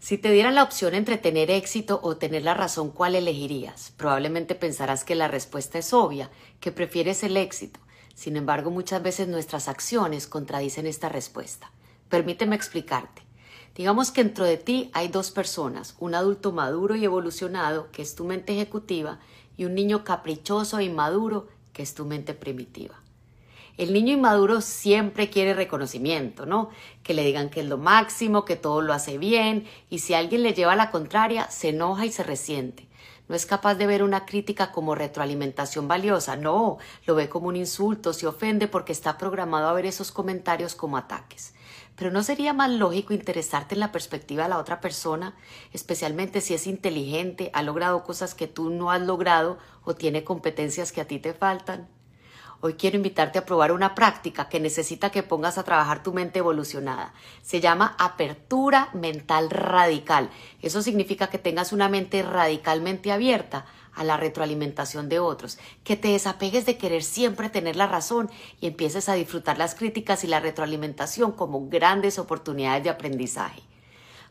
Si te dieran la opción entre tener éxito o tener la razón, ¿cuál elegirías? Probablemente pensarás que la respuesta es obvia, que prefieres el éxito. Sin embargo, muchas veces nuestras acciones contradicen esta respuesta. Permíteme explicarte. Digamos que dentro de ti hay dos personas, un adulto maduro y evolucionado, que es tu mente ejecutiva, y un niño caprichoso e inmaduro, que es tu mente primitiva. El niño inmaduro siempre quiere reconocimiento, ¿no? Que le digan que es lo máximo, que todo lo hace bien, y si alguien le lleva la contraria, se enoja y se resiente. No es capaz de ver una crítica como retroalimentación valiosa, no, lo ve como un insulto, se ofende porque está programado a ver esos comentarios como ataques. Pero ¿no sería más lógico interesarte en la perspectiva de la otra persona, especialmente si es inteligente, ha logrado cosas que tú no has logrado o tiene competencias que a ti te faltan? Hoy quiero invitarte a probar una práctica que necesita que pongas a trabajar tu mente evolucionada. Se llama apertura mental radical. Eso significa que tengas una mente radicalmente abierta a la retroalimentación de otros, que te desapegues de querer siempre tener la razón y empieces a disfrutar las críticas y la retroalimentación como grandes oportunidades de aprendizaje.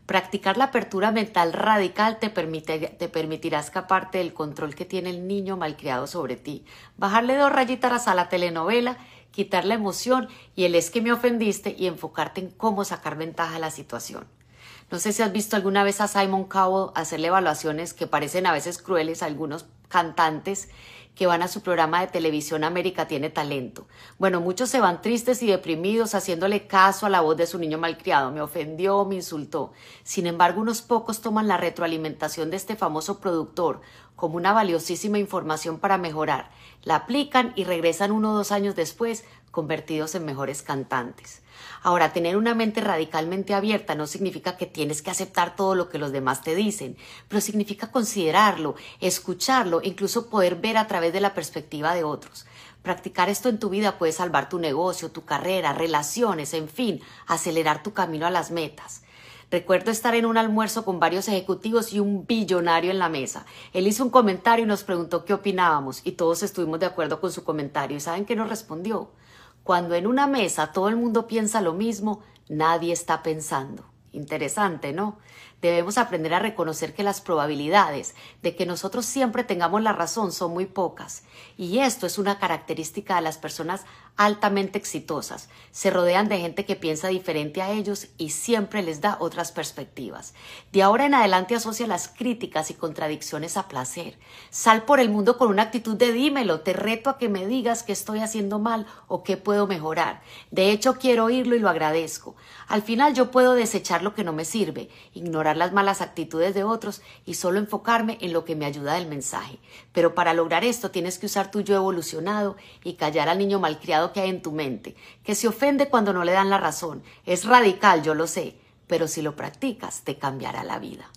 Practicar la apertura mental radical te, te permitirá escaparte del control que tiene el niño malcriado sobre ti, bajarle dos rayitas a la telenovela, quitar la emoción y el es que me ofendiste y enfocarte en cómo sacar ventaja de la situación. No sé si has visto alguna vez a Simon Cowell hacerle evaluaciones que parecen a veces crueles a algunos cantantes que van a su programa de televisión América tiene talento. Bueno, muchos se van tristes y deprimidos haciéndole caso a la voz de su niño malcriado. Me ofendió, me insultó. Sin embargo, unos pocos toman la retroalimentación de este famoso productor como una valiosísima información para mejorar. La aplican y regresan uno o dos años después convertidos en mejores cantantes. Ahora, tener una mente radicalmente abierta no significa que tienes que aceptar todo lo que los demás te dicen, pero significa considerarlo, escucharlo, incluso poder ver a través de la perspectiva de otros. Practicar esto en tu vida puede salvar tu negocio, tu carrera, relaciones, en fin, acelerar tu camino a las metas. Recuerdo estar en un almuerzo con varios ejecutivos y un billonario en la mesa. Él hizo un comentario y nos preguntó qué opinábamos y todos estuvimos de acuerdo con su comentario. ¿Y saben qué nos respondió? Cuando en una mesa todo el mundo piensa lo mismo, nadie está pensando. Interesante, ¿no? Debemos aprender a reconocer que las probabilidades de que nosotros siempre tengamos la razón son muy pocas. Y esto es una característica de las personas altamente exitosas. Se rodean de gente que piensa diferente a ellos y siempre les da otras perspectivas. De ahora en adelante asocia las críticas y contradicciones a placer. Sal por el mundo con una actitud de dímelo, te reto a que me digas qué estoy haciendo mal o qué puedo mejorar. De hecho, quiero oírlo y lo agradezco. Al final yo puedo lo que no me sirve, ignorar las malas actitudes de otros y solo enfocarme en lo que me ayuda del mensaje. Pero para lograr esto tienes que usar tu yo evolucionado y callar al niño malcriado que hay en tu mente, que se ofende cuando no le dan la razón. Es radical, yo lo sé, pero si lo practicas te cambiará la vida.